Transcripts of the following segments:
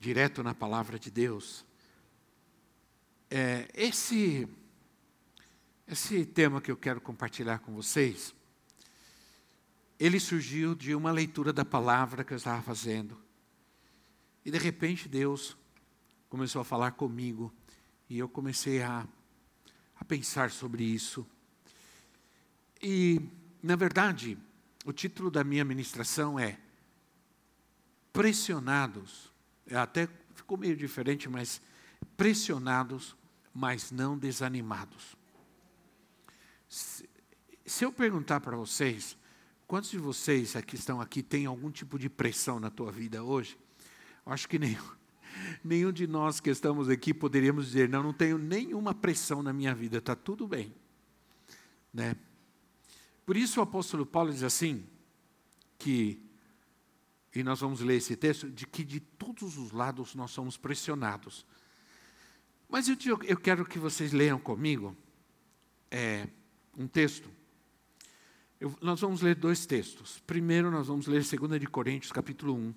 direto na palavra de Deus. É, esse, esse tema que eu quero compartilhar com vocês, ele surgiu de uma leitura da palavra que eu estava fazendo. E de repente Deus começou a falar comigo e eu comecei a, a pensar sobre isso. E, na verdade, o título da minha ministração é Pressionados até ficou meio diferente, mas pressionados, mas não desanimados. Se, se eu perguntar para vocês, quantos de vocês que estão aqui têm algum tipo de pressão na tua vida hoje? Eu acho que nenhum, nenhum de nós que estamos aqui poderíamos dizer, não, não tenho nenhuma pressão na minha vida, está tudo bem. Né? Por isso o apóstolo Paulo diz assim, que e nós vamos ler esse texto, de que de todos os lados nós somos pressionados. Mas eu, eu quero que vocês leiam comigo é, um texto. Eu, nós vamos ler dois textos. Primeiro, nós vamos ler 2 de Coríntios, capítulo 1,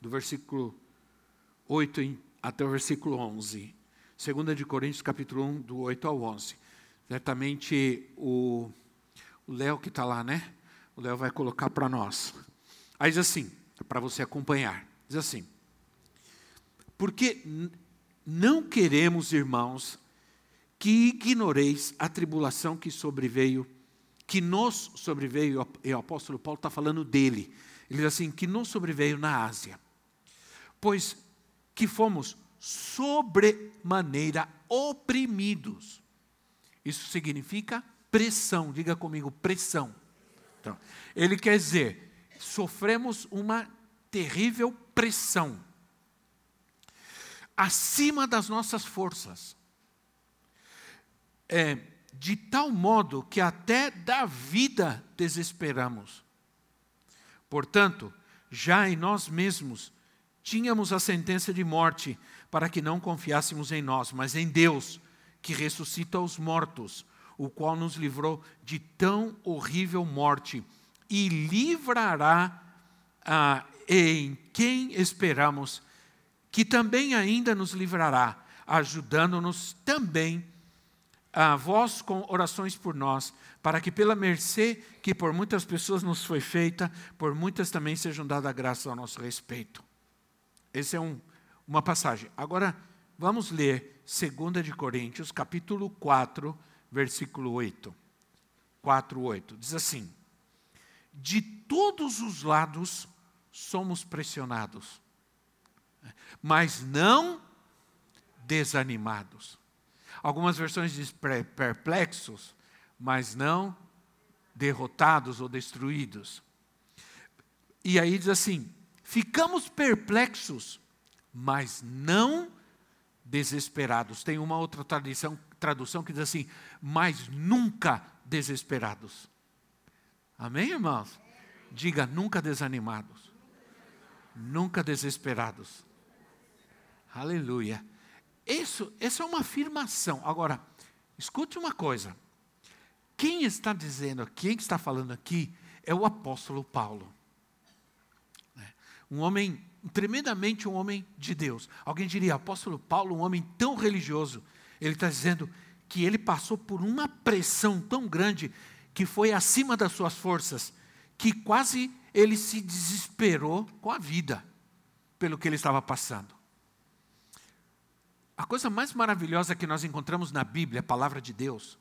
do versículo 8 em, até o versículo 11. 2 de Coríntios, capítulo 1, do 8 ao 11. Certamente o Léo que está lá, né? O Léo vai colocar para nós. Aí diz assim, para você acompanhar. Diz assim: Porque não queremos, irmãos, que ignoreis a tribulação que sobreveio, que nos sobreveio, e o apóstolo Paulo está falando dele. Ele diz assim: que nos sobreveio na Ásia, pois que fomos sobremaneira oprimidos. Isso significa pressão, diga comigo, pressão. Então, ele quer dizer, sofremos uma terrível pressão acima das nossas forças. É, de tal modo que até da vida desesperamos. Portanto, já em nós mesmos tínhamos a sentença de morte para que não confiássemos em nós, mas em Deus, que ressuscita os mortos, o qual nos livrou de tão horrível morte e livrará ah, em quem esperamos, que também ainda nos livrará, ajudando-nos também a vós com orações por nós, para que pela mercê que por muitas pessoas nos foi feita, por muitas também sejam dada graça ao nosso respeito. Essa é um, uma passagem. Agora, vamos ler 2 de Coríntios, capítulo 4, versículo 8. 4, 8. Diz assim: de todos os lados somos pressionados, mas não desanimados. Algumas versões dizem perplexos, mas não derrotados ou destruídos. E aí diz assim: ficamos perplexos, mas não desesperados. Tem uma outra tradução, tradução que diz assim: mas nunca desesperados. Amém, irmãos? Diga, nunca desanimados, nunca desesperados. Aleluia. Isso, isso é uma afirmação. Agora, escute uma coisa. Quem está dizendo, quem está falando aqui é o apóstolo Paulo. É, um homem, tremendamente um homem de Deus. Alguém diria, apóstolo Paulo, um homem tão religioso. Ele está dizendo que ele passou por uma pressão tão grande que foi acima das suas forças, que quase ele se desesperou com a vida pelo que ele estava passando. A coisa mais maravilhosa que nós encontramos na Bíblia, a palavra de Deus,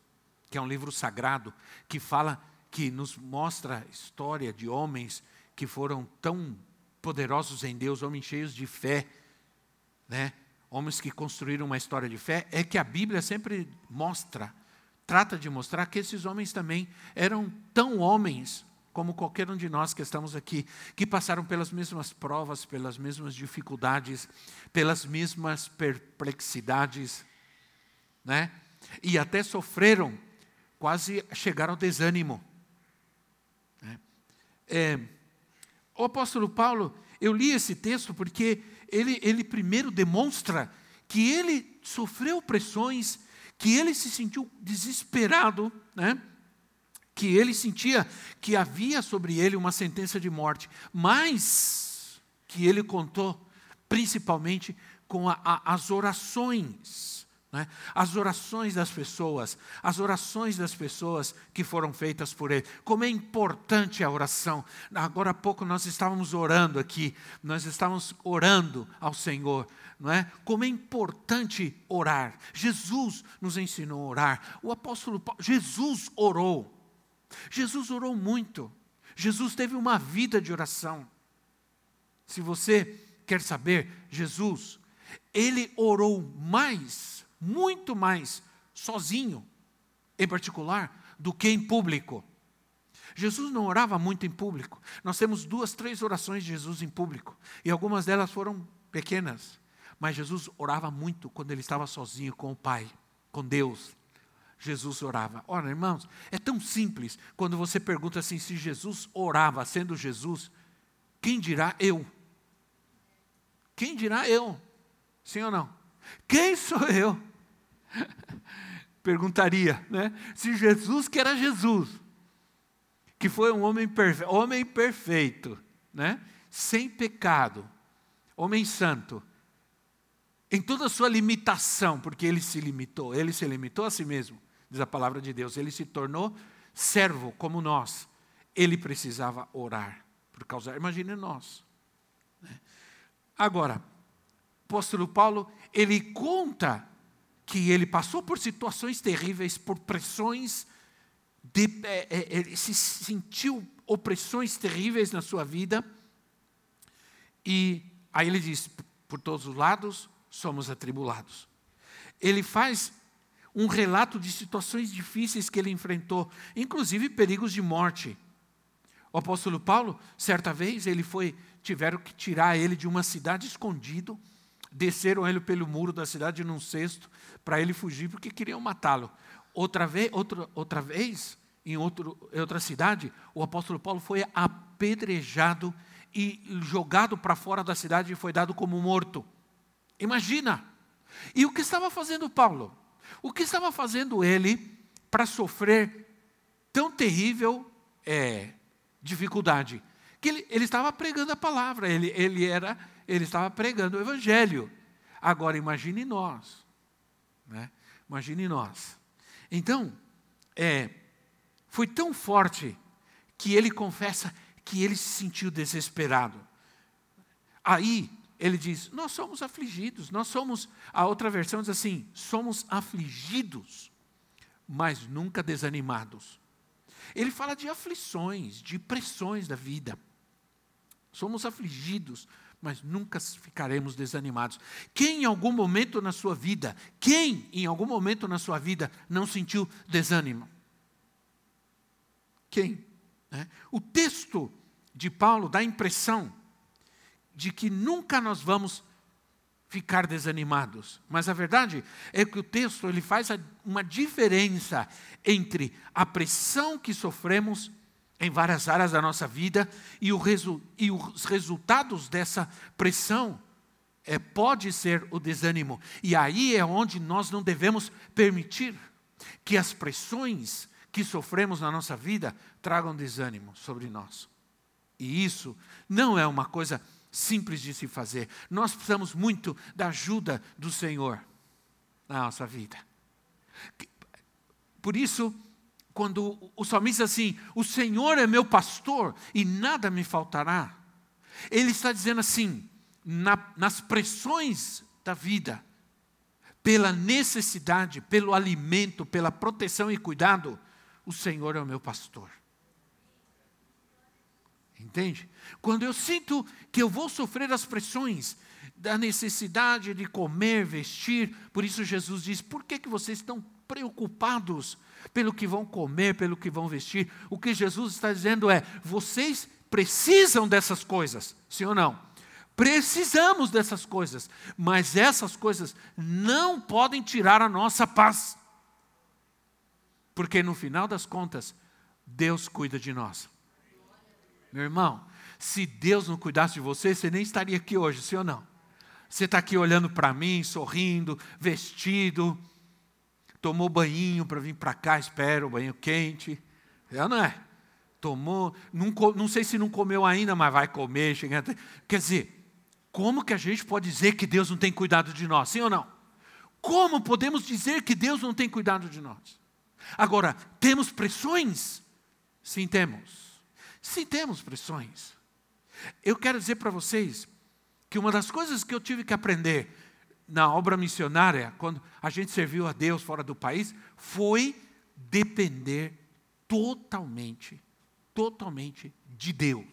que é um livro sagrado, que fala, que nos mostra a história de homens que foram tão poderosos em Deus, homens cheios de fé, né? homens que construíram uma história de fé, é que a Bíblia sempre mostra trata de mostrar que esses homens também eram tão homens como qualquer um de nós que estamos aqui, que passaram pelas mesmas provas, pelas mesmas dificuldades, pelas mesmas perplexidades, né? E até sofreram, quase chegaram ao desânimo. Né? É, o apóstolo Paulo, eu li esse texto porque ele, ele primeiro demonstra que ele sofreu pressões, que ele se sentiu desesperado, né? que ele sentia que havia sobre ele uma sentença de morte, mas que ele contou principalmente com a, a, as orações, né? as orações das pessoas, as orações das pessoas que foram feitas por ele. Como é importante a oração. Agora há pouco nós estávamos orando aqui, nós estávamos orando ao Senhor. Não é? Como é importante orar. Jesus nos ensinou a orar. O apóstolo Paulo, Jesus orou. Jesus orou muito. Jesus teve uma vida de oração. Se você quer saber, Jesus, ele orou mais, muito mais, sozinho, em particular, do que em público. Jesus não orava muito em público. Nós temos duas, três orações de Jesus em público, e algumas delas foram pequenas, mas Jesus orava muito quando ele estava sozinho com o Pai, com Deus. Jesus orava. Ora, irmãos, é tão simples quando você pergunta assim: se Jesus orava sendo Jesus, quem dirá eu? Quem dirá eu? Sim ou não? Quem sou eu? Perguntaria, né? Se Jesus, que era Jesus, que foi um homem, perfe homem perfeito, né? sem pecado, homem santo, em toda a sua limitação, porque ele se limitou, ele se limitou a si mesmo diz a palavra de Deus. Ele se tornou servo como nós. Ele precisava orar por causa. Imagine nós. Né? Agora, apóstolo Paulo, ele conta que ele passou por situações terríveis, por pressões, de, é, é, ele se sentiu opressões terríveis na sua vida. E aí ele diz: por todos os lados somos atribulados. Ele faz um relato de situações difíceis que ele enfrentou, inclusive perigos de morte. O apóstolo Paulo, certa vez, ele foi, tiveram que tirar ele de uma cidade escondido, desceram ele pelo muro da cidade num cesto para ele fugir porque queriam matá-lo. Outra vez, outra, outra vez, em, outro, em outra cidade, o apóstolo Paulo foi apedrejado e jogado para fora da cidade e foi dado como morto. Imagina! E o que estava fazendo Paulo? O que estava fazendo ele para sofrer tão terrível é, dificuldade? Que ele, ele estava pregando a palavra, ele, ele, era, ele estava pregando o evangelho. Agora imagine nós. Né? Imagine nós. Então, é, foi tão forte que ele confessa que ele se sentiu desesperado. Aí ele diz: Nós somos afligidos, nós somos. A outra versão diz assim: somos afligidos, mas nunca desanimados. Ele fala de aflições, de pressões da vida. Somos afligidos, mas nunca ficaremos desanimados. Quem em algum momento na sua vida, quem em algum momento na sua vida não sentiu desânimo? Quem? É? O texto de Paulo dá a impressão de que nunca nós vamos ficar desanimados. Mas a verdade é que o texto ele faz uma diferença entre a pressão que sofremos em várias áreas da nossa vida e, resu e os resultados dessa pressão é, pode ser o desânimo. E aí é onde nós não devemos permitir que as pressões que sofremos na nossa vida tragam desânimo sobre nós. E isso não é uma coisa simples de se fazer. Nós precisamos muito da ajuda do Senhor na nossa vida. Por isso, quando o salmista diz assim: O Senhor é meu pastor e nada me faltará, ele está dizendo assim: na, nas pressões da vida, pela necessidade, pelo alimento, pela proteção e cuidado, o Senhor é o meu pastor. Entende? Quando eu sinto que eu vou sofrer as pressões da necessidade de comer, vestir, por isso Jesus diz: por que, que vocês estão preocupados pelo que vão comer, pelo que vão vestir. O que Jesus está dizendo é: vocês precisam dessas coisas, sim ou não? Precisamos dessas coisas, mas essas coisas não podem tirar a nossa paz. Porque no final das contas, Deus cuida de nós. Meu irmão, se Deus não cuidasse de você, você nem estaria aqui hoje, sim ou não? Você está aqui olhando para mim, sorrindo, vestido, tomou banho para vir para cá, espero, banho quente. É não é? Tomou, não, não sei se não comeu ainda, mas vai comer. Chega até, quer dizer, como que a gente pode dizer que Deus não tem cuidado de nós? Sim ou não? Como podemos dizer que Deus não tem cuidado de nós? Agora, temos pressões? Sim, temos. Sim, temos pressões. Eu quero dizer para vocês que uma das coisas que eu tive que aprender na obra missionária, quando a gente serviu a Deus fora do país, foi depender totalmente, totalmente de Deus.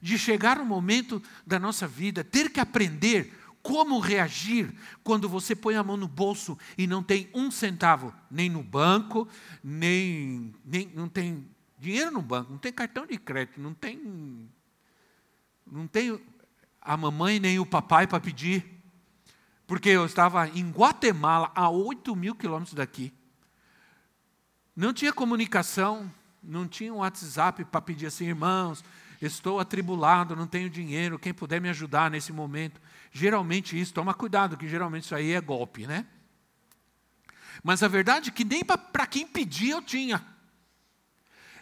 De chegar um momento da nossa vida, ter que aprender como reagir quando você põe a mão no bolso e não tem um centavo, nem no banco, nem, nem não tem dinheiro no banco, não tem cartão de crédito, não tem não tem a mamãe nem o papai para pedir, porque eu estava em Guatemala, a 8 mil quilômetros daqui. Não tinha comunicação, não tinha um WhatsApp para pedir assim, irmãos, estou atribulado, não tenho dinheiro, quem puder me ajudar nesse momento. Geralmente isso, toma cuidado, que geralmente isso aí é golpe, né? Mas a verdade é que nem para quem pedir eu tinha.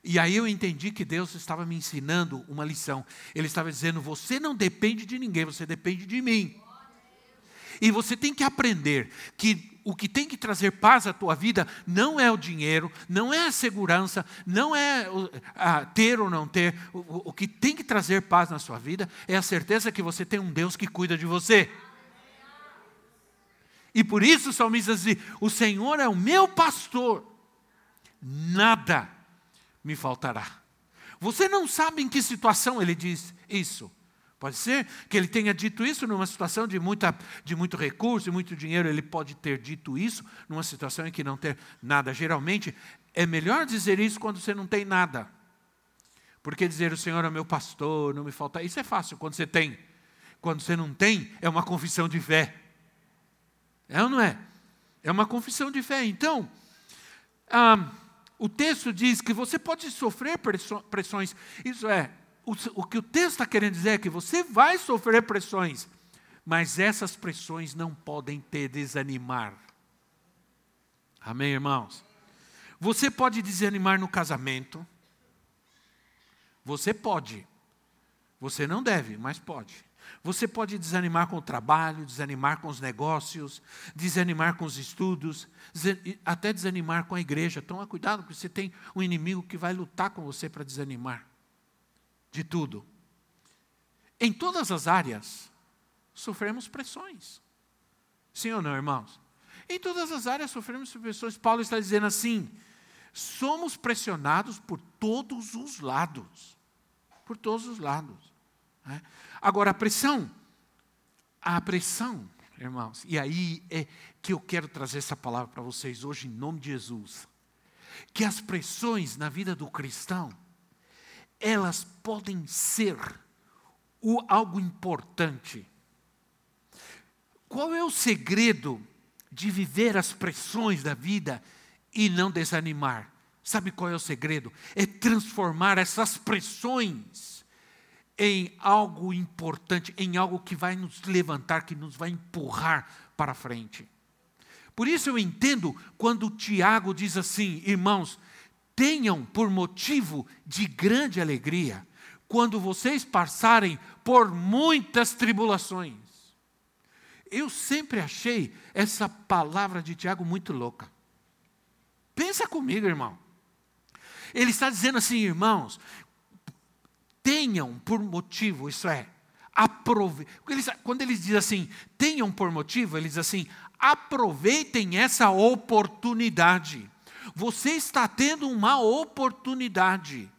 E aí eu entendi que Deus estava me ensinando uma lição. Ele estava dizendo: você não depende de ninguém, você depende de mim. E você tem que aprender que o que tem que trazer paz à tua vida não é o dinheiro, não é a segurança, não é ter ou não ter. O, o que tem que trazer paz na sua vida é a certeza que você tem um Deus que cuida de você. E por isso o salmista diz: O Senhor é o meu pastor, nada me faltará. Você não sabe em que situação ele diz isso. Pode ser que ele tenha dito isso numa situação de, muita, de muito recurso e muito dinheiro. Ele pode ter dito isso numa situação em que não tem nada. Geralmente, é melhor dizer isso quando você não tem nada. Porque dizer o Senhor é meu pastor, não me falta. Isso é fácil quando você tem. Quando você não tem, é uma confissão de fé. É ou não é? É uma confissão de fé. Então, ah, o texto diz que você pode sofrer pressões. Isso é, o, o que o texto está querendo dizer é que você vai sofrer pressões, mas essas pressões não podem te desanimar. Amém, irmãos? Você pode desanimar no casamento. Você pode. Você não deve, mas pode. Você pode desanimar com o trabalho, desanimar com os negócios, desanimar com os estudos, até desanimar com a igreja. Toma cuidado, porque você tem um inimigo que vai lutar com você para desanimar de tudo. Em todas as áreas, sofremos pressões. Sim ou não, irmãos? Em todas as áreas sofremos pressões. Paulo está dizendo assim: somos pressionados por todos os lados. Por todos os lados. Né? Agora, a pressão, a pressão, irmãos, e aí é que eu quero trazer essa palavra para vocês hoje, em nome de Jesus. Que as pressões na vida do cristão, elas podem ser o, algo importante. Qual é o segredo de viver as pressões da vida e não desanimar? Sabe qual é o segredo? É transformar essas pressões em algo importante, em algo que vai nos levantar, que nos vai empurrar para frente. Por isso eu entendo quando Tiago diz assim, irmãos, tenham por motivo de grande alegria quando vocês passarem por muitas tribulações. Eu sempre achei essa palavra de Tiago muito louca. Pensa comigo, irmão. Ele está dizendo assim, irmãos, tenham por motivo, isso é, aprove. Quando eles dizem assim, tenham por motivo, eles dizem assim, aproveitem essa oportunidade. Você está tendo uma oportunidade.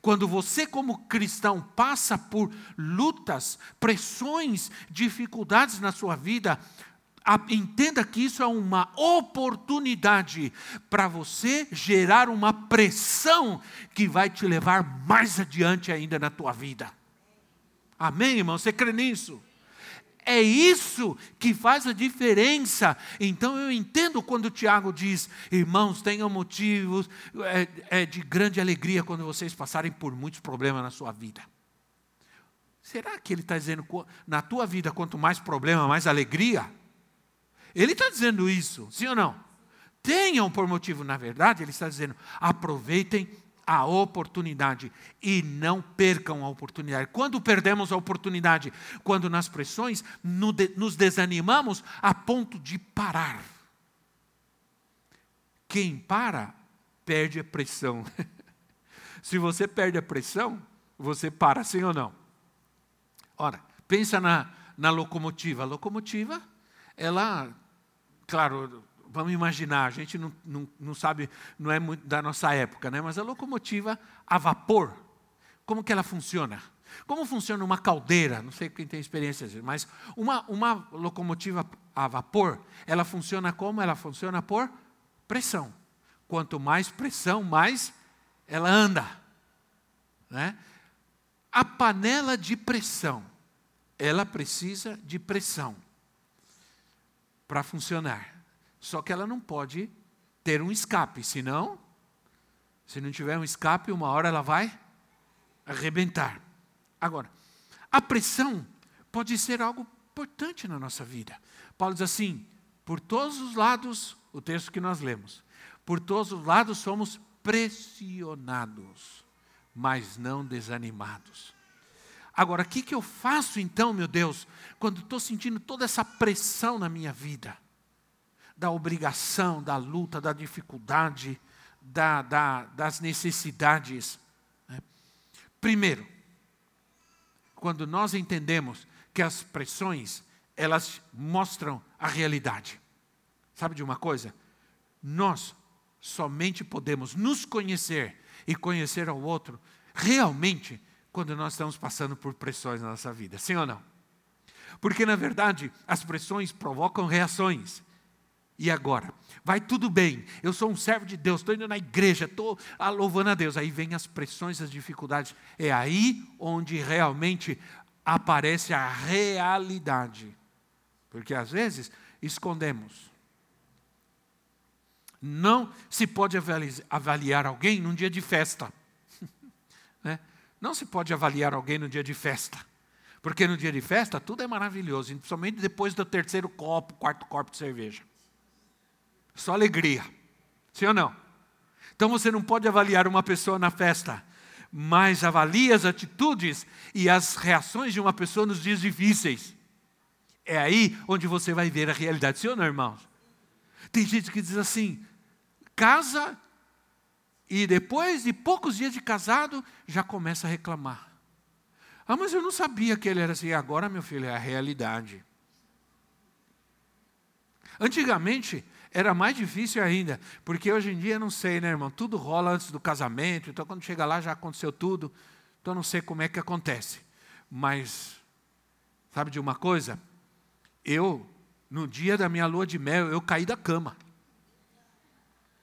Quando você, como cristão, passa por lutas, pressões, dificuldades na sua vida, Entenda que isso é uma oportunidade para você gerar uma pressão que vai te levar mais adiante ainda na tua vida. Amém, irmão? Você crê nisso? É isso que faz a diferença. Então eu entendo quando o Tiago diz: irmãos, tenham motivos é, é de grande alegria quando vocês passarem por muitos problemas na sua vida. Será que ele está dizendo, na tua vida, quanto mais problema, mais alegria? Ele está dizendo isso, sim ou não? Tenham por motivo, na verdade, ele está dizendo: aproveitem a oportunidade e não percam a oportunidade. Quando perdemos a oportunidade? Quando nas pressões nos desanimamos a ponto de parar. Quem para, perde a pressão. Se você perde a pressão, você para, sim ou não? Ora, pensa na, na locomotiva. A locomotiva, ela claro, vamos imaginar, a gente não, não, não sabe, não é muito da nossa época, né? mas a locomotiva a vapor, como que ela funciona? Como funciona uma caldeira? Não sei quem tem experiência, mas uma, uma locomotiva a vapor, ela funciona como? Ela funciona por pressão. Quanto mais pressão, mais ela anda. Né? A panela de pressão, ela precisa de pressão para funcionar. Só que ela não pode ter um escape, senão, se não tiver um escape, uma hora ela vai arrebentar. Agora, a pressão pode ser algo importante na nossa vida. Paulo diz assim: por todos os lados, o texto que nós lemos, por todos os lados somos pressionados, mas não desanimados. Agora, o que, que eu faço então, meu Deus, quando estou sentindo toda essa pressão na minha vida? Da obrigação, da luta, da dificuldade, da, da, das necessidades. Né? Primeiro, quando nós entendemos que as pressões, elas mostram a realidade. Sabe de uma coisa? Nós somente podemos nos conhecer e conhecer ao outro realmente quando nós estamos passando por pressões na nossa vida, sim ou não? Porque, na verdade, as pressões provocam reações. E agora? Vai tudo bem, eu sou um servo de Deus, estou indo na igreja, estou louvando a Deus. Aí vem as pressões, as dificuldades. É aí onde realmente aparece a realidade. Porque às vezes escondemos. Não se pode avaliar alguém num dia de festa. né? Não se pode avaliar alguém no dia de festa. Porque no dia de festa tudo é maravilhoso, principalmente depois do terceiro copo, quarto copo de cerveja. Só alegria. Sim ou não? Então você não pode avaliar uma pessoa na festa, mas avalie as atitudes e as reações de uma pessoa nos dias difíceis. É aí onde você vai ver a realidade. Sim ou não, irmãos? Tem gente que diz assim: casa e depois de poucos dias de casado, já começa a reclamar. Ah, mas eu não sabia que ele era assim. Agora, meu filho, é a realidade. Antigamente era mais difícil ainda, porque hoje em dia não sei, né, irmão? Tudo rola antes do casamento, então quando chega lá já aconteceu tudo. Então não sei como é que acontece. Mas sabe de uma coisa? Eu no dia da minha lua de mel, eu caí da cama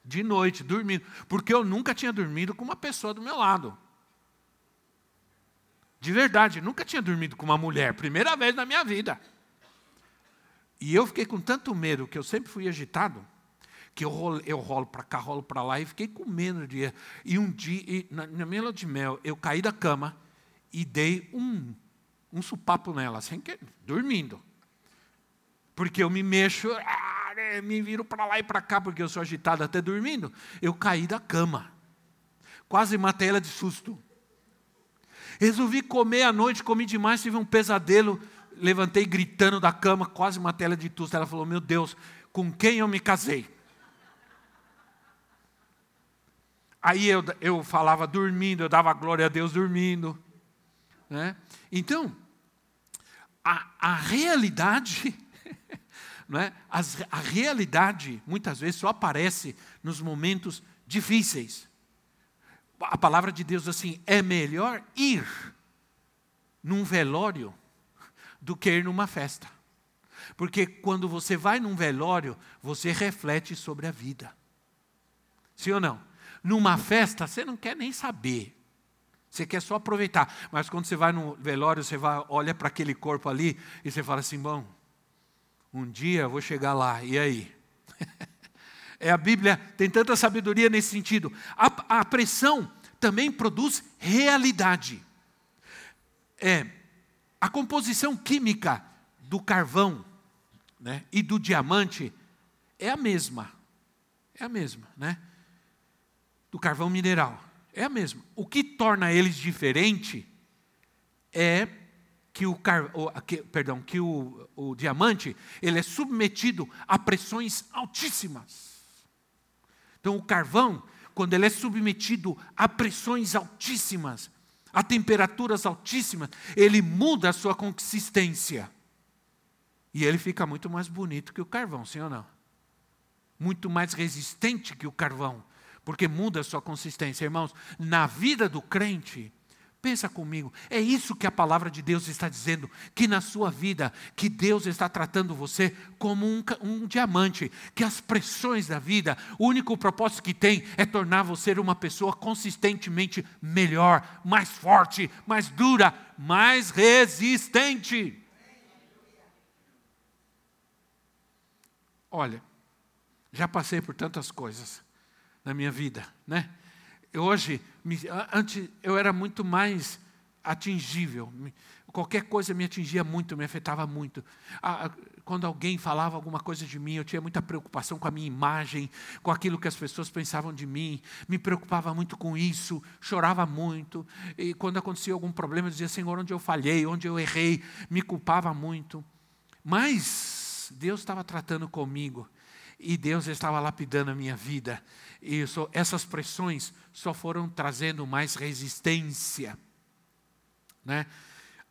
de noite, dormindo, porque eu nunca tinha dormido com uma pessoa do meu lado. De verdade, nunca tinha dormido com uma mulher, primeira vez na minha vida. E eu fiquei com tanto medo, que eu sempre fui agitado, que eu rolo, eu rolo para cá, rolo para lá, e fiquei com medo de. E um dia, e na, na minha de mel, eu caí da cama e dei um, um supapo nela, sem que, dormindo. Porque eu me mexo, ah, me viro para lá e para cá, porque eu sou agitado até dormindo. Eu caí da cama. Quase matei ela de susto. Resolvi comer à noite, comi demais, tive um pesadelo. Levantei gritando da cama, quase matei ela de susto. Ela falou: Meu Deus, com quem eu me casei? Aí eu, eu falava dormindo, eu dava glória a Deus dormindo. Né? Então, a, a realidade não é? As, a realidade, muitas vezes, só aparece nos momentos difíceis. A palavra de Deus assim: é melhor ir num velório do que ir numa festa. Porque quando você vai num velório, você reflete sobre a vida. Sim ou não? Numa festa, você não quer nem saber. Você quer só aproveitar. Mas quando você vai no velório, você vai, olha para aquele corpo ali e você fala assim: bom, um dia eu vou chegar lá, e aí? é a Bíblia tem tanta sabedoria nesse sentido. A, a pressão também produz realidade. É, a composição química do carvão né, e do diamante é a mesma. É a mesma, né? Do carvão mineral. É a mesma. O que torna eles diferente é que o, car, que, perdão, que o, o diamante ele é submetido a pressões altíssimas. Então o carvão, quando ele é submetido a pressões altíssimas, a temperaturas altíssimas, ele muda a sua consistência. E ele fica muito mais bonito que o carvão, sim ou não? Muito mais resistente que o carvão, porque muda a sua consistência. Irmãos, na vida do crente, Pensa comigo, é isso que a palavra de Deus está dizendo, que na sua vida, que Deus está tratando você como um, um, diamante, que as pressões da vida, o único propósito que tem é tornar você uma pessoa consistentemente melhor, mais forte, mais dura, mais resistente. Olha, já passei por tantas coisas na minha vida, né? Hoje, antes eu era muito mais atingível. Qualquer coisa me atingia muito, me afetava muito. Quando alguém falava alguma coisa de mim, eu tinha muita preocupação com a minha imagem, com aquilo que as pessoas pensavam de mim. Me preocupava muito com isso, chorava muito. E quando acontecia algum problema, eu dizia: Senhor, onde eu falhei, onde eu errei, me culpava muito. Mas Deus estava tratando comigo e Deus estava lapidando a minha vida. Isso, essas pressões só foram trazendo mais resistência. Né?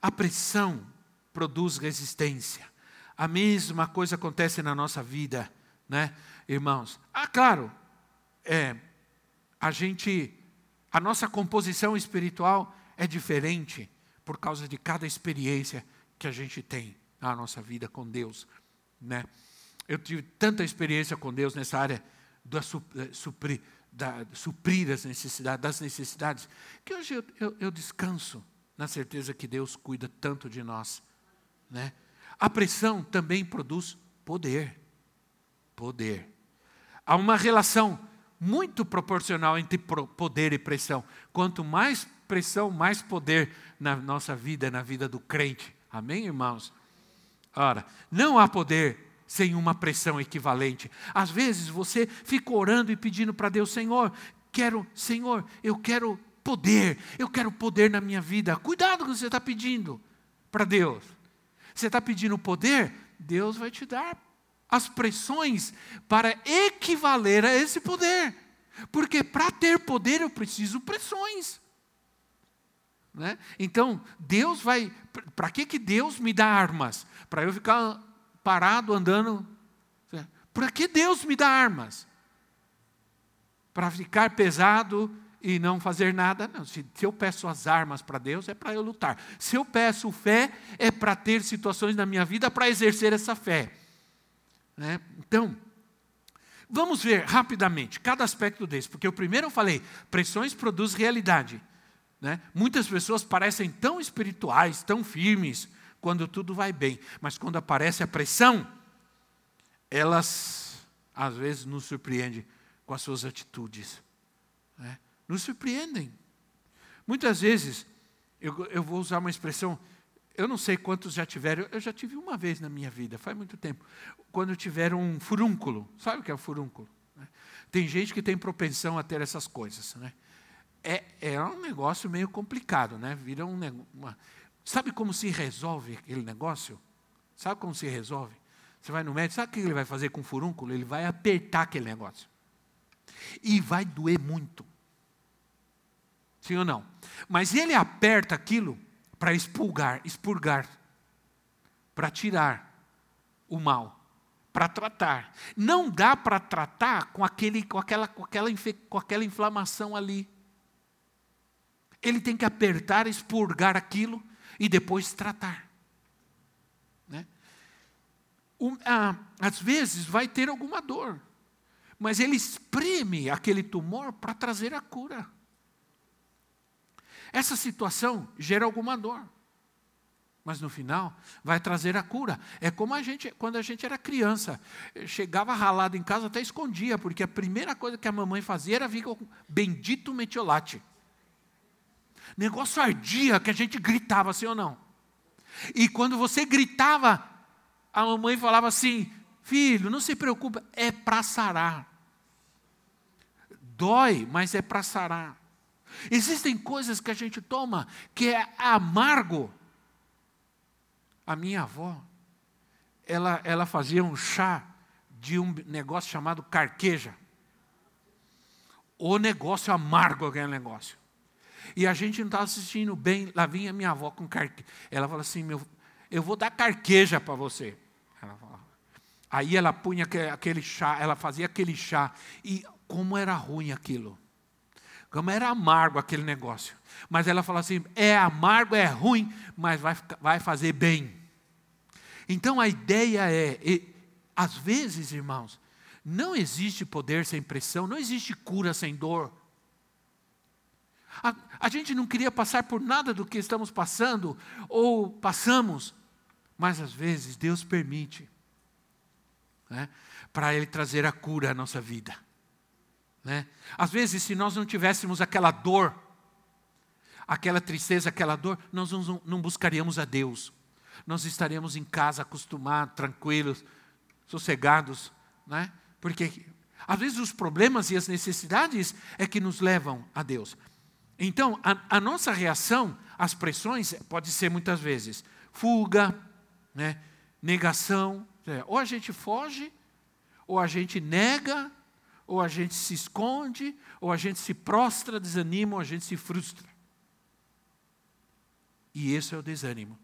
A pressão produz resistência. A mesma coisa acontece na nossa vida, né, irmãos? Ah, claro, é, a gente, a nossa composição espiritual é diferente por causa de cada experiência que a gente tem na nossa vida com Deus, né? Eu tive tanta experiência com Deus nessa área da eh, suprir, da, suprir as necessidades, das necessidades, que hoje eu, eu, eu, descanso na certeza que Deus cuida tanto de nós. Né? A pressão também produz poder. Poder. Há uma relação muito proporcional entre poder e pressão. Quanto mais pressão, mais poder na nossa vida, na vida do crente. Amém, irmãos? Ora, não há poder sem uma pressão equivalente. Às vezes você fica orando e pedindo para Deus, Senhor, quero, Senhor, eu quero poder, eu quero poder na minha vida. Cuidado com o que você está pedindo para Deus. Você está pedindo poder, Deus vai te dar as pressões para equivaler a esse poder. Porque para ter poder eu preciso pressões. Né? Então, Deus vai. Para que, que Deus me dá armas? Para eu ficar parado andando. Para que Deus me dá armas? Para ficar pesado e não fazer nada? Não, se, se eu peço as armas para Deus, é para eu lutar. Se eu peço fé, é para ter situações na minha vida para exercer essa fé. Né? Então, vamos ver rapidamente cada aspecto desse, porque o primeiro eu falei, pressões produz realidade. Né? Muitas pessoas parecem tão espirituais, tão firmes, quando tudo vai bem, mas quando aparece a pressão, elas às vezes nos surpreendem com as suas atitudes. Né? Nos surpreendem. Muitas vezes, eu, eu vou usar uma expressão, eu não sei quantos já tiveram, eu já tive uma vez na minha vida, faz muito tempo, quando tiveram um furúnculo. Sabe o que é o furúnculo? Né? Tem gente que tem propensão a ter essas coisas. Né? É, é um negócio meio complicado, né? Vira um, uma, Sabe como se resolve aquele negócio? Sabe como se resolve? Você vai no médico, sabe o que ele vai fazer com o furúnculo? Ele vai apertar aquele negócio. E vai doer muito. Sim ou não? Mas ele aperta aquilo para expulgar, expurgar, para tirar o mal, para tratar. Não dá para tratar com, aquele, com, aquela, com, aquela, com aquela inflamação ali. Ele tem que apertar, expurgar aquilo e depois tratar. Né? um, às vezes vai ter alguma dor, mas ele espreme aquele tumor para trazer a cura. Essa situação gera alguma dor, mas no final vai trazer a cura. É como a gente, quando a gente era criança, chegava ralado em casa, até escondia, porque a primeira coisa que a mamãe fazia era vir com bendito metiolate. Negócio ardia que a gente gritava, sim ou não? E quando você gritava, a mamãe falava assim: Filho, não se preocupe, é para sarar. Dói, mas é para sarar. Existem coisas que a gente toma que é amargo. A minha avó, ela, ela fazia um chá de um negócio chamado carqueja. O negócio amargo aquele negócio. E a gente não estava assistindo bem. Lá vinha minha avó com carqueja. Ela falou assim: meu, eu vou dar carqueja para você. Ela falava. Aí ela punha aquele chá, ela fazia aquele chá. E como era ruim aquilo. Como era amargo aquele negócio. Mas ela falou assim: é amargo, é ruim, mas vai, vai fazer bem. Então a ideia é, e, às vezes, irmãos, não existe poder sem pressão, não existe cura sem dor. A, gente não queria passar por nada do que estamos passando ou passamos, mas às vezes Deus permite né, para Ele trazer a cura à nossa vida. Né? Às vezes, se nós não tivéssemos aquela dor, aquela tristeza, aquela dor, nós não, não buscaríamos a Deus. Nós estaríamos em casa acostumados, tranquilos, sossegados, né? Porque às vezes os problemas e as necessidades é que nos levam a Deus. Então, a, a nossa reação às pressões pode ser muitas vezes fuga, né? negação. É, ou a gente foge, ou a gente nega, ou a gente se esconde, ou a gente se prostra, desanima, ou a gente se frustra. E esse é o desânimo.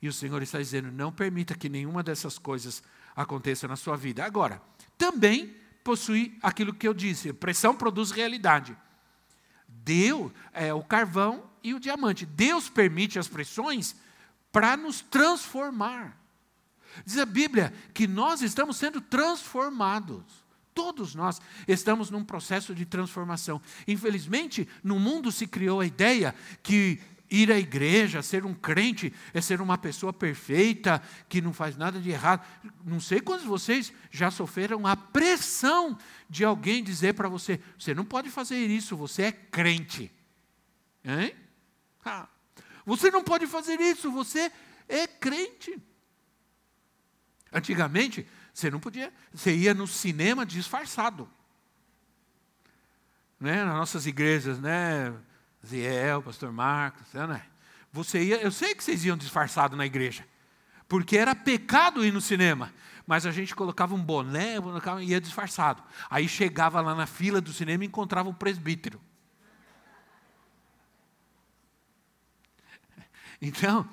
E o Senhor está dizendo: não permita que nenhuma dessas coisas aconteça na sua vida. Agora, também possui aquilo que eu disse: pressão produz realidade. Deus é o carvão e o diamante. Deus permite as pressões para nos transformar. Diz a Bíblia que nós estamos sendo transformados. Todos nós estamos num processo de transformação. Infelizmente, no mundo se criou a ideia que ir à igreja, ser um crente, é ser uma pessoa perfeita, que não faz nada de errado. Não sei quantos de vocês já sofreram a pressão de alguém dizer para você: você não pode fazer isso, você é crente. Hein? Você não pode fazer isso, você é crente. Antigamente, você não podia, você ia no cinema disfarçado. Né? Nas nossas igrejas, né? Ziel, pastor Marcos, né? Você ia, eu sei que vocês iam disfarçado na igreja, porque era pecado ir no cinema. Mas a gente colocava um boné, e ia disfarçado. Aí chegava lá na fila do cinema e encontrava um presbítero. Então,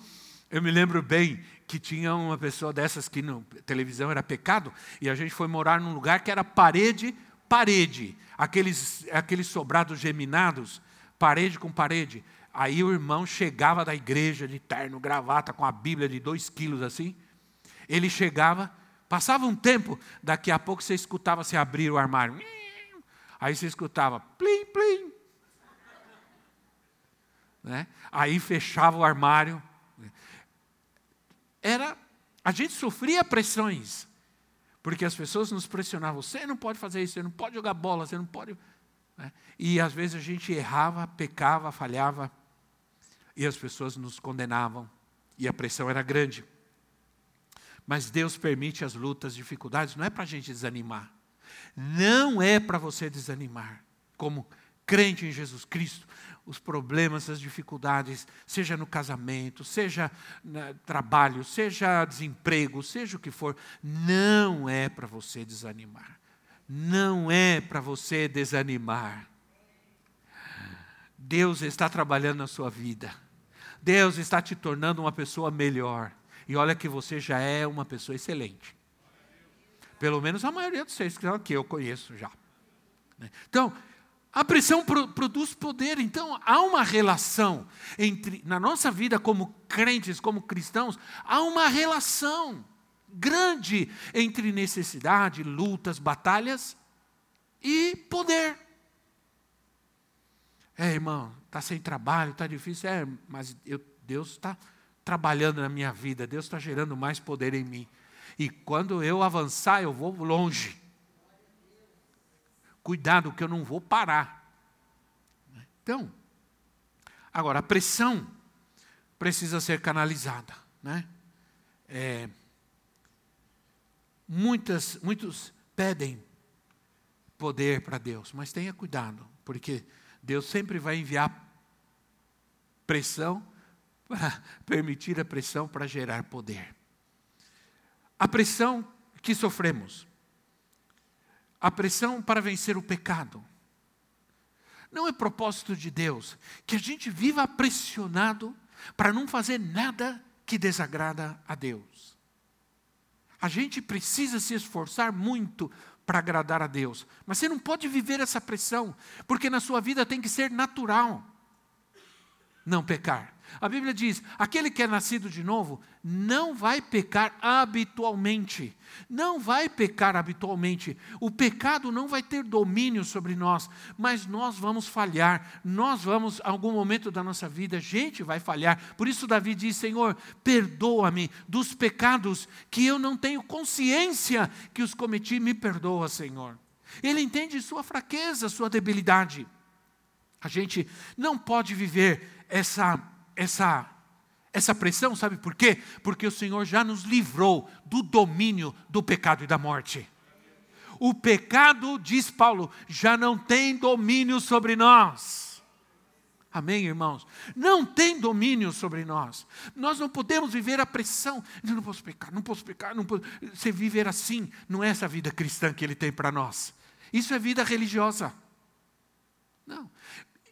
eu me lembro bem que tinha uma pessoa dessas que na televisão era pecado, e a gente foi morar num lugar que era parede, parede. Aqueles, aqueles sobrados geminados parede com parede. Aí o irmão chegava da igreja de terno, gravata, com a Bíblia de dois quilos assim. Ele chegava, passava um tempo, daqui a pouco você escutava se abrir o armário. Aí você escutava plim, plim. Né? Aí fechava o armário. Era, a gente sofria pressões, porque as pessoas nos pressionavam. Você não pode fazer isso, você não pode jogar bola, você não pode. Né? E às vezes a gente errava, pecava, falhava, e as pessoas nos condenavam, e a pressão era grande. Mas Deus permite as lutas, dificuldades, não é para a gente desanimar. Não é para você desanimar. Como crente em Jesus Cristo, os problemas, as dificuldades, seja no casamento, seja no trabalho, seja desemprego, seja o que for, não é para você desanimar não é para você desanimar. Deus está trabalhando na sua vida. Deus está te tornando uma pessoa melhor. E olha que você já é uma pessoa excelente. Pelo menos a maioria dos seres que eu conheço já. Né? Então, a pressão produz poder. Então, há uma relação entre, na nossa vida como crentes, como cristãos, há uma relação. Grande entre necessidade, lutas, batalhas e poder. É, irmão, está sem trabalho, está difícil. É, mas eu, Deus está trabalhando na minha vida, Deus está gerando mais poder em mim. E quando eu avançar, eu vou longe. Cuidado, que eu não vou parar. Então, agora, a pressão precisa ser canalizada. Né? É, muitas, muitos pedem poder para Deus, mas tenha cuidado, porque Deus sempre vai enviar pressão para permitir a pressão para gerar poder. A pressão que sofremos, a pressão para vencer o pecado. Não é propósito de Deus que a gente viva pressionado para não fazer nada que desagrada a Deus. A gente precisa se esforçar muito para agradar a Deus. Mas você não pode viver essa pressão, porque na sua vida tem que ser natural não pecar. A Bíblia diz: aquele que é nascido de novo não vai pecar habitualmente. Não vai pecar habitualmente. O pecado não vai ter domínio sobre nós, mas nós vamos falhar. Nós vamos, em algum momento da nossa vida, a gente vai falhar. Por isso, Davi diz: Senhor, perdoa-me dos pecados que eu não tenho consciência que os cometi, me perdoa, Senhor. Ele entende sua fraqueza, sua debilidade. A gente não pode viver essa essa essa pressão, sabe por quê? Porque o Senhor já nos livrou do domínio do pecado e da morte. O pecado, diz Paulo, já não tem domínio sobre nós. Amém, irmãos? Não tem domínio sobre nós. Nós não podemos viver a pressão. Eu não posso pecar, não posso pecar, não posso. Você viver assim, não é essa vida cristã que ele tem para nós. Isso é vida religiosa. Não.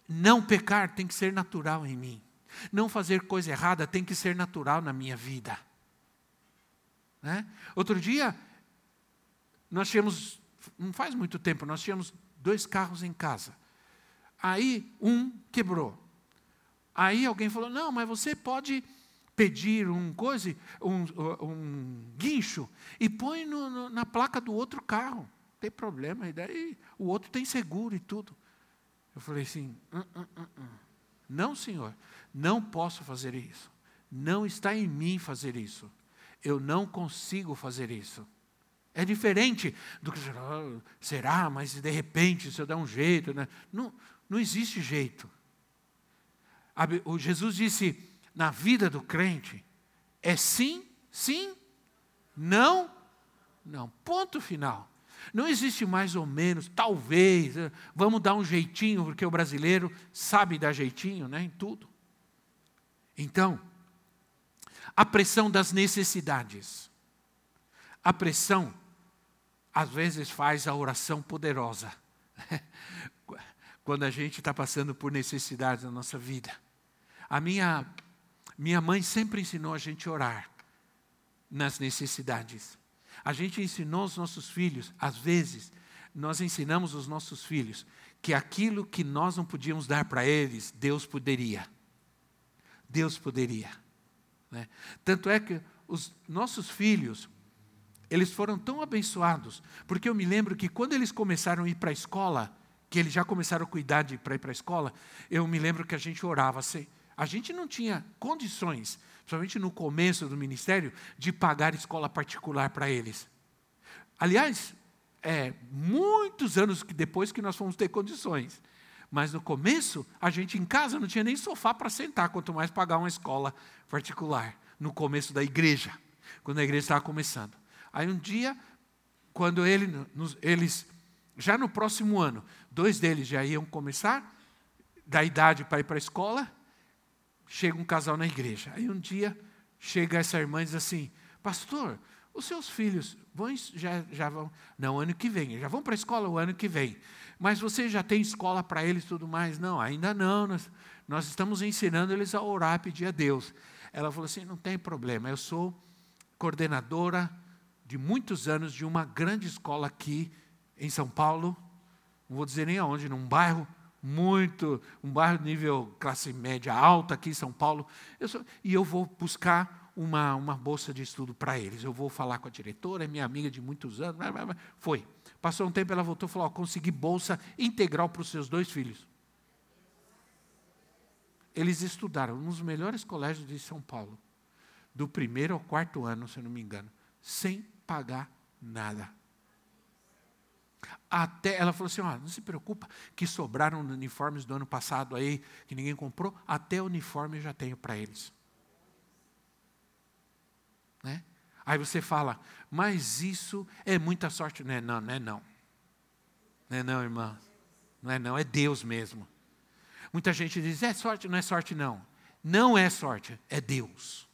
Não pecar tem que ser natural em mim. Não fazer coisa errada tem que ser natural na minha vida. Né? Outro dia, nós tínhamos, não faz muito tempo, nós tínhamos dois carros em casa. Aí um quebrou. Aí alguém falou: não, mas você pode pedir um coisa, um, um guincho e põe no, no, na placa do outro carro. Não tem problema. E daí o outro tem seguro e tudo. Eu falei assim: hum, hum, hum. não, senhor. Não posso fazer isso. Não está em mim fazer isso. Eu não consigo fazer isso. É diferente do que oh, será, mas de repente se eu der um jeito. Né? Não, não existe jeito. O Jesus disse: na vida do crente, é sim, sim, não, não. Ponto final. Não existe mais ou menos, talvez, eh, vamos dar um jeitinho, porque o brasileiro sabe dar jeitinho né, em tudo. Então, a pressão das necessidades. A pressão, às vezes, faz a oração poderosa. Quando a gente está passando por necessidades na nossa vida. A minha, minha mãe sempre ensinou a gente a orar nas necessidades. A gente ensinou os nossos filhos, às vezes, nós ensinamos os nossos filhos que aquilo que nós não podíamos dar para eles, Deus poderia. Deus poderia. Né? Tanto é que os nossos filhos, eles foram tão abençoados, porque eu me lembro que quando eles começaram a ir para a escola, que eles já começaram a cuidar de para ir para a escola, eu me lembro que a gente orava assim. A gente não tinha condições, principalmente no começo do ministério, de pagar escola particular para eles. Aliás, é, muitos anos depois que nós fomos ter condições. Mas no começo, a gente em casa não tinha nem sofá para sentar, quanto mais pagar uma escola particular. No começo da igreja, quando a igreja estava começando. Aí um dia, quando ele, eles, já no próximo ano, dois deles já iam começar, da idade para ir para a escola, chega um casal na igreja. Aí um dia, chega essa irmã e diz assim: Pastor, os seus filhos vão, já, já vão. Não, ano que vem, já vão para a escola o ano que vem. Mas você já tem escola para eles e tudo mais? Não, ainda não. Nós, nós estamos ensinando eles a orar, pedir a Deus. Ela falou assim: não tem problema, eu sou coordenadora de muitos anos de uma grande escola aqui em São Paulo, não vou dizer nem aonde, num bairro muito, um bairro nível classe média alta aqui em São Paulo, eu sou, e eu vou buscar uma, uma bolsa de estudo para eles. Eu vou falar com a diretora, é minha amiga de muitos anos. Foi. Passou um tempo, ela voltou e falou: consegui bolsa integral para os seus dois filhos. Eles estudaram nos melhores colégios de São Paulo, do primeiro ao quarto ano, se eu não me engano, sem pagar nada. Até ela falou assim: não se preocupa, que sobraram uniformes do ano passado aí, que ninguém comprou, até uniforme eu já tenho para eles. Né? Aí você fala, mas isso é muita sorte. Não é não, não é não. Não é não, irmã. Não é não, é Deus mesmo. Muita gente diz, é sorte, não é sorte não. Não é sorte, é Deus.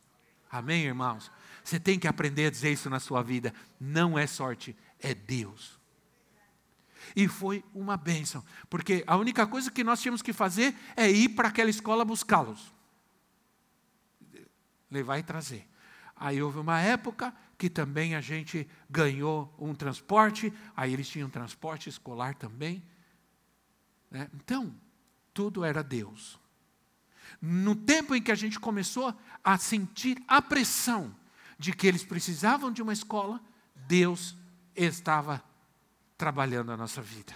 Amém, irmãos? Você tem que aprender a dizer isso na sua vida. Não é sorte, é Deus. E foi uma bênção, porque a única coisa que nós tínhamos que fazer é ir para aquela escola buscá-los. Levar e trazer. Aí houve uma época que também a gente ganhou um transporte, aí eles tinham transporte escolar também. Né? Então, tudo era Deus. No tempo em que a gente começou a sentir a pressão de que eles precisavam de uma escola, Deus estava trabalhando a nossa vida.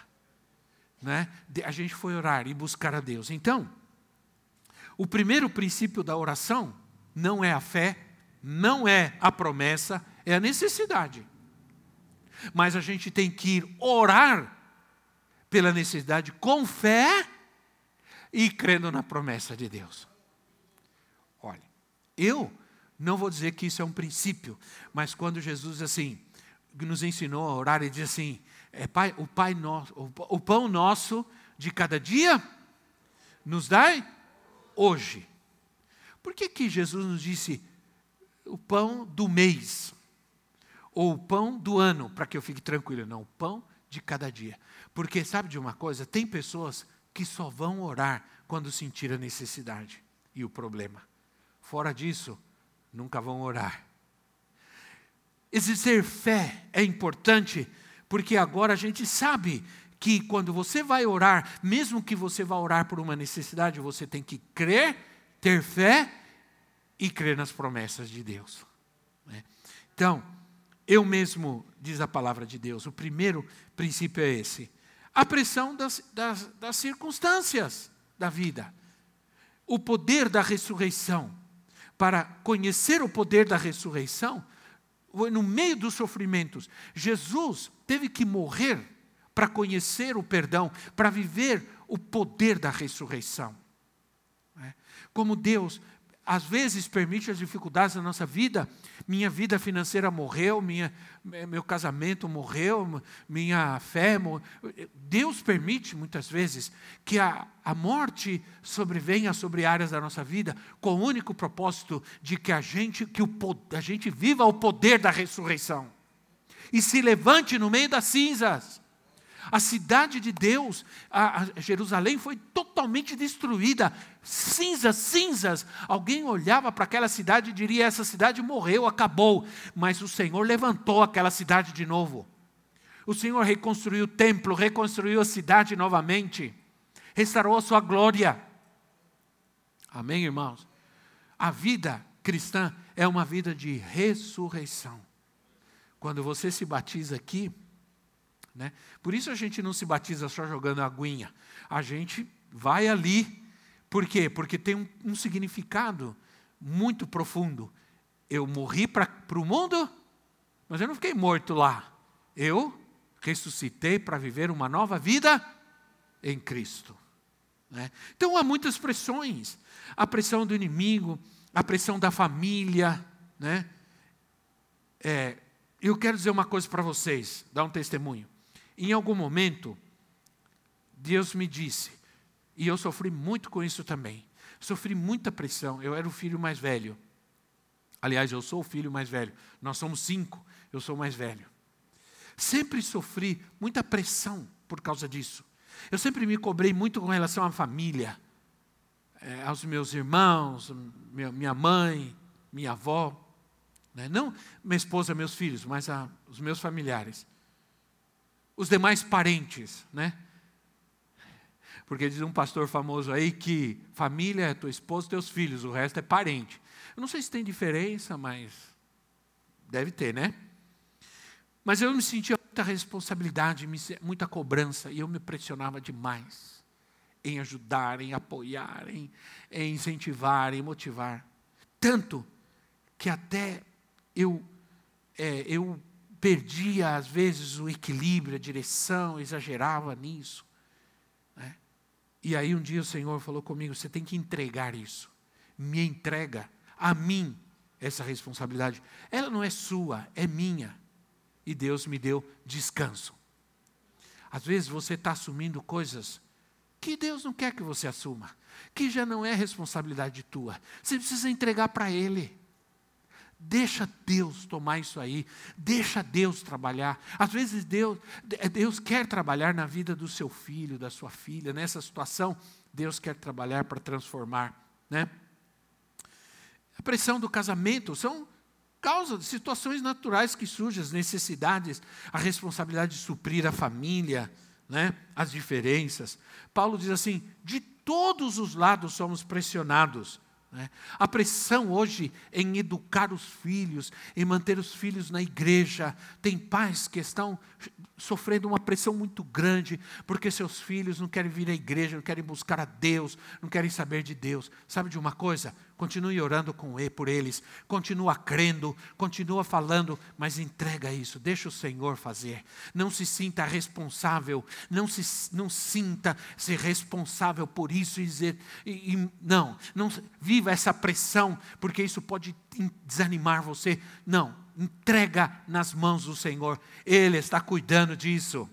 Né? A gente foi orar e buscar a Deus. Então, o primeiro princípio da oração não é a fé, não é a promessa, é a necessidade. Mas a gente tem que ir orar pela necessidade com fé e crendo na promessa de Deus. Olha, eu não vou dizer que isso é um princípio, mas quando Jesus assim nos ensinou a orar, ele diz assim: é, pai, o pai nosso, o pão nosso de cada dia nos dai hoje. Por que que Jesus nos disse o pão do mês ou o pão do ano, para que eu fique tranquilo, não, o pão de cada dia. Porque sabe de uma coisa, tem pessoas que só vão orar quando sentir a necessidade e o problema. Fora disso, nunca vão orar. Exercer fé é importante porque agora a gente sabe que quando você vai orar, mesmo que você vá orar por uma necessidade, você tem que crer, ter fé e crer nas promessas de Deus. Né? Então, eu mesmo, diz a palavra de Deus, o primeiro princípio é esse: a pressão das, das, das circunstâncias da vida, o poder da ressurreição. Para conhecer o poder da ressurreição, no meio dos sofrimentos, Jesus teve que morrer para conhecer o perdão, para viver o poder da ressurreição. É. Como Deus às vezes permite as dificuldades da nossa vida. Minha vida financeira morreu, minha, meu casamento morreu, minha fé. Morreu. Deus permite muitas vezes que a, a morte sobrevenha sobre áreas da nossa vida com o único propósito de que a gente, que o, a gente viva o poder da ressurreição e se levante no meio das cinzas. A cidade de Deus, a, Jerusalém, foi totalmente destruída. Cinzas, cinzas. Alguém olhava para aquela cidade e diria: essa cidade morreu, acabou. Mas o Senhor levantou aquela cidade de novo. O Senhor reconstruiu o templo, reconstruiu a cidade novamente, restaurou a sua glória. Amém, irmãos? A vida cristã é uma vida de ressurreição. Quando você se batiza aqui, né? Por isso a gente não se batiza só jogando aguinha. A gente vai ali. Por quê? Porque tem um, um significado muito profundo. Eu morri para o mundo, mas eu não fiquei morto lá. Eu ressuscitei para viver uma nova vida em Cristo. Né? Então há muitas pressões: a pressão do inimigo, a pressão da família. Né? É, eu quero dizer uma coisa para vocês, dar um testemunho. Em algum momento, Deus me disse, e eu sofri muito com isso também. Sofri muita pressão. Eu era o filho mais velho. Aliás, eu sou o filho mais velho. Nós somos cinco, eu sou o mais velho. Sempre sofri muita pressão por causa disso. Eu sempre me cobrei muito com relação à família, é, aos meus irmãos, minha mãe, minha avó. Né? Não minha esposa, meus filhos, mas a, os meus familiares os demais parentes, né? Porque diz um pastor famoso aí que família é tua esposa teus filhos, o resto é parente. Eu não sei se tem diferença, mas deve ter, né? Mas eu me sentia muita responsabilidade, muita cobrança, e eu me pressionava demais em ajudar, em apoiar, em, em incentivar, em motivar. Tanto que até eu, é, eu perdia, às vezes, o equilíbrio, a direção, exagerava nisso. Né? E aí um dia o Senhor falou comigo: você tem que entregar isso. Me entrega a mim essa responsabilidade. Ela não é sua, é minha. E Deus me deu descanso. Às vezes você está assumindo coisas que Deus não quer que você assuma, que já não é responsabilidade tua. Você precisa entregar para Ele. Deixa Deus tomar isso aí, deixa Deus trabalhar. Às vezes Deus, Deus quer trabalhar na vida do seu filho, da sua filha, nessa situação, Deus quer trabalhar para transformar, né? A pressão do casamento são causa de situações naturais que surgem, as necessidades, a responsabilidade de suprir a família, né? as diferenças. Paulo diz assim: de todos os lados somos pressionados. Né? A pressão hoje em educar os filhos, em manter os filhos na igreja. Tem pais que estão sofrendo uma pressão muito grande, porque seus filhos não querem vir à igreja, não querem buscar a Deus, não querem saber de Deus. Sabe de uma coisa? Continue orando com ele, por eles, continua crendo, continua falando, mas entrega isso, deixa o Senhor fazer. Não se sinta responsável, não se não sinta ser responsável por isso e dizer e, e, não, não viva essa pressão, porque isso pode desanimar você. Não, entrega nas mãos do Senhor. Ele está cuidando disso.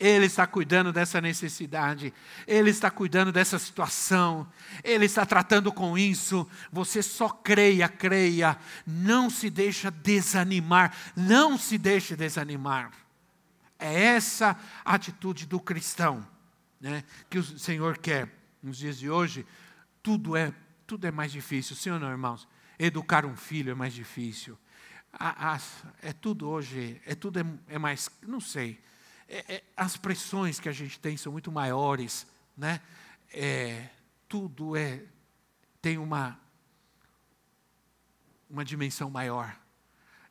Ele está cuidando dessa necessidade, Ele está cuidando dessa situação, Ele está tratando com isso. Você só creia, creia, não se deixa desanimar, não se deixe desanimar. É essa a atitude do cristão né, que o Senhor quer. Nos dias de hoje, tudo é, tudo é mais difícil, sim ou não, irmãos? Educar um filho é mais difícil. é tudo hoje, é tudo é, é mais, não sei é, é, as pressões que a gente tem são muito maiores, né? É, tudo é tem uma uma dimensão maior,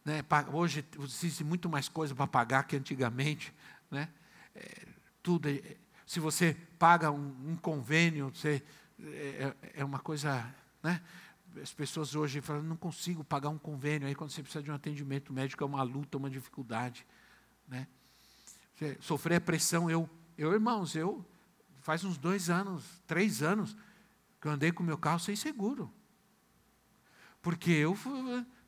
né? Hoje existe muito mais coisa para pagar que antigamente, né? É, tudo é, se você paga um, um convênio, você é, uma coisa, né? As pessoas hoje falam, não consigo pagar um convênio. Aí, quando você precisa de um atendimento médico, é uma luta, uma dificuldade. Né? Sofrer pressão. Eu, eu, irmãos, eu faz uns dois anos, três anos, que eu andei com meu carro sem seguro. Porque eu,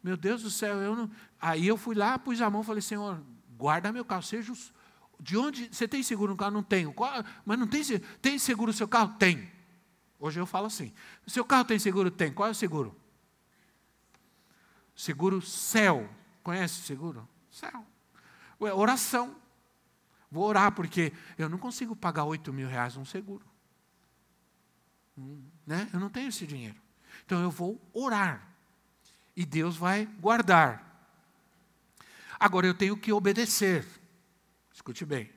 meu Deus do céu, eu não. Aí eu fui lá, pus a mão falei, Senhor, guarda meu carro, seja os, de onde você tem seguro no carro? Não tenho. Qual, mas não tem tem seguro no seu carro? Tem. Hoje eu falo assim. Seu carro tem seguro? Tem. Qual é o seguro? Seguro céu. Conhece o seguro? Céu. Ué, oração. Vou orar porque eu não consigo pagar 8 mil reais num seguro. Hum, né? Eu não tenho esse dinheiro. Então eu vou orar. E Deus vai guardar. Agora eu tenho que obedecer. Escute bem.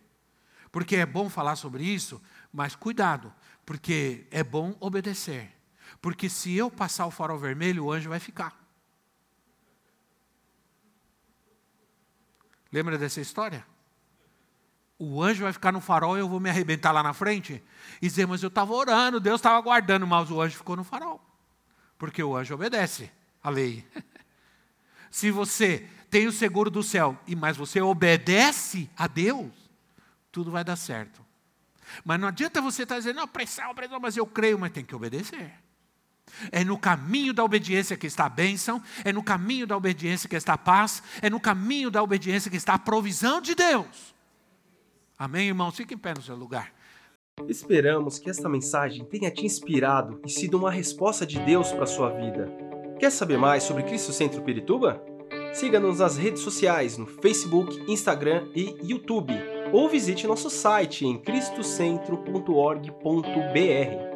Porque é bom falar sobre isso, mas cuidado, porque é bom obedecer. Porque se eu passar o farol vermelho, o anjo vai ficar. Lembra dessa história? O anjo vai ficar no farol e eu vou me arrebentar lá na frente? E dizer, mas eu estava orando, Deus estava guardando, mas o anjo ficou no farol. Porque o anjo obedece a lei. Se você tem o seguro do céu, e mas você obedece a Deus, tudo vai dar certo. Mas não adianta você estar tá dizendo, não, pressão, pressão, mas eu creio, mas tem que obedecer. É no caminho da obediência que está a bênção, é no caminho da obediência que está a paz, é no caminho da obediência que está a provisão de Deus. Amém, irmãos? Fique em pé no seu lugar. Esperamos que esta mensagem tenha te inspirado e sido uma resposta de Deus para a sua vida. Quer saber mais sobre Cristo Centro Pirituba? Siga-nos nas redes sociais no Facebook, Instagram e YouTube, ou visite nosso site em cristocentro.org.br.